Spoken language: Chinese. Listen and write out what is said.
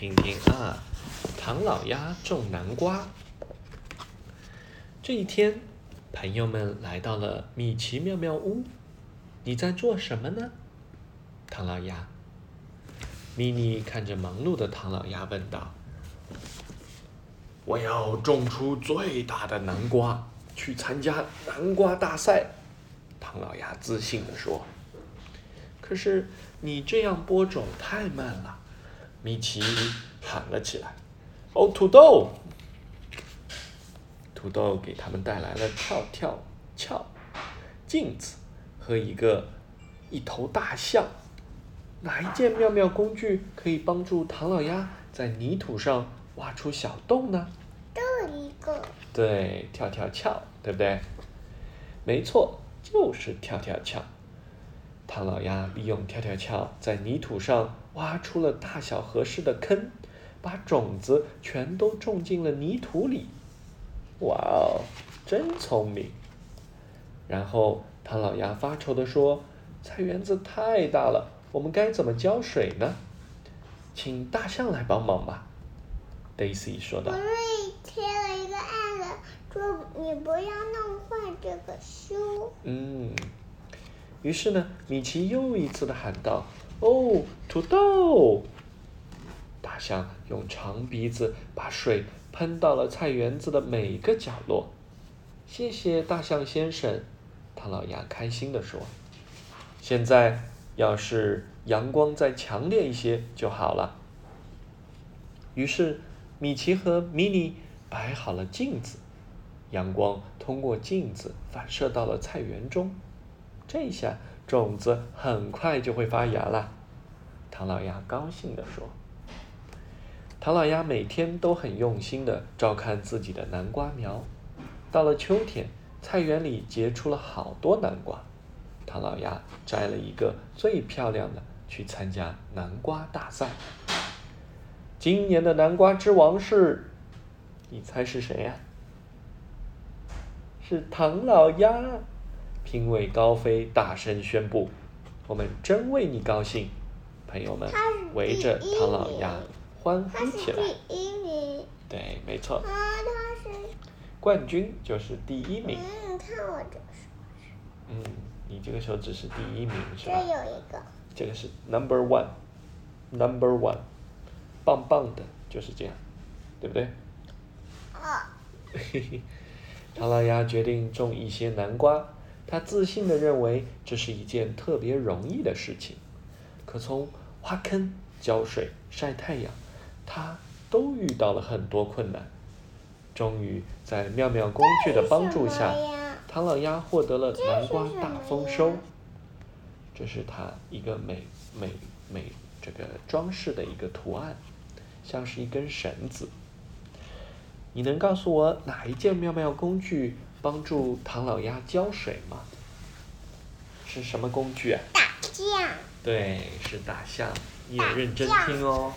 听听啊，唐老鸭种南瓜。这一天，朋友们来到了米奇妙妙屋。你在做什么呢，唐老鸭？咪妮看着忙碌的唐老鸭问道：“我要种出最大的南瓜，去参加南瓜大赛。”唐老鸭自信地说。可是你这样播种太慢了，米奇喊了起来：“哦，土豆！”土豆给他们带来了跳跳翘、镜子和一个一头大象。哪一件妙妙工具可以帮助唐老鸭在泥土上挖出小洞呢？这一个。对，跳跳翘，对不对？没错，就是跳跳翘。唐老鸭利用跳跳翘在泥土上挖出了大小合适的坑，把种子全都种进了泥土里。哇哦，真聪明！然后唐老鸭发愁地说：“菜园子太大了，我们该怎么浇水呢？请大象来帮忙吧。”Daisy 说道。我这里贴了一个案子，说你不要弄坏这个书。嗯。于是呢，米奇又一次的喊道：“哦，土豆！”大象用长鼻子把水喷到了菜园子的每个角落。谢谢大象先生，唐老鸭开心的说：“现在要是阳光再强烈一些就好了。”于是，米奇和米妮摆好了镜子，阳光通过镜子反射到了菜园中。这下种子很快就会发芽了，唐老鸭高兴地说。唐老鸭每天都很用心的照看自己的南瓜苗。到了秋天，菜园里结出了好多南瓜。唐老鸭摘了一个最漂亮的去参加南瓜大赛。今年的南瓜之王是，你猜是谁呀？是唐老鸭。评委高飞大声宣布：“我们真为你高兴！”朋友们围着唐老鸭欢呼起来。第一名。对，没错。冠军就是第一名。嗯，你看我这个手指。嗯，你这个手指是第一名，是吧？这有一个。这个是 number one，number one，棒棒的，就是这样，对不对？啊。嘿嘿，唐老鸭决定种一些南瓜。他自信的认为这是一件特别容易的事情，可从挖坑、浇水、晒太阳，他都遇到了很多困难。终于在妙妙工具的帮助下，唐老鸭获得了南瓜大丰收。这是它一个美美美这个装饰的一个图案，像是一根绳子。你能告诉我哪一件妙妙工具？帮助唐老鸭浇水吗？是什么工具啊？大象。对，是大象。你也认真听哦。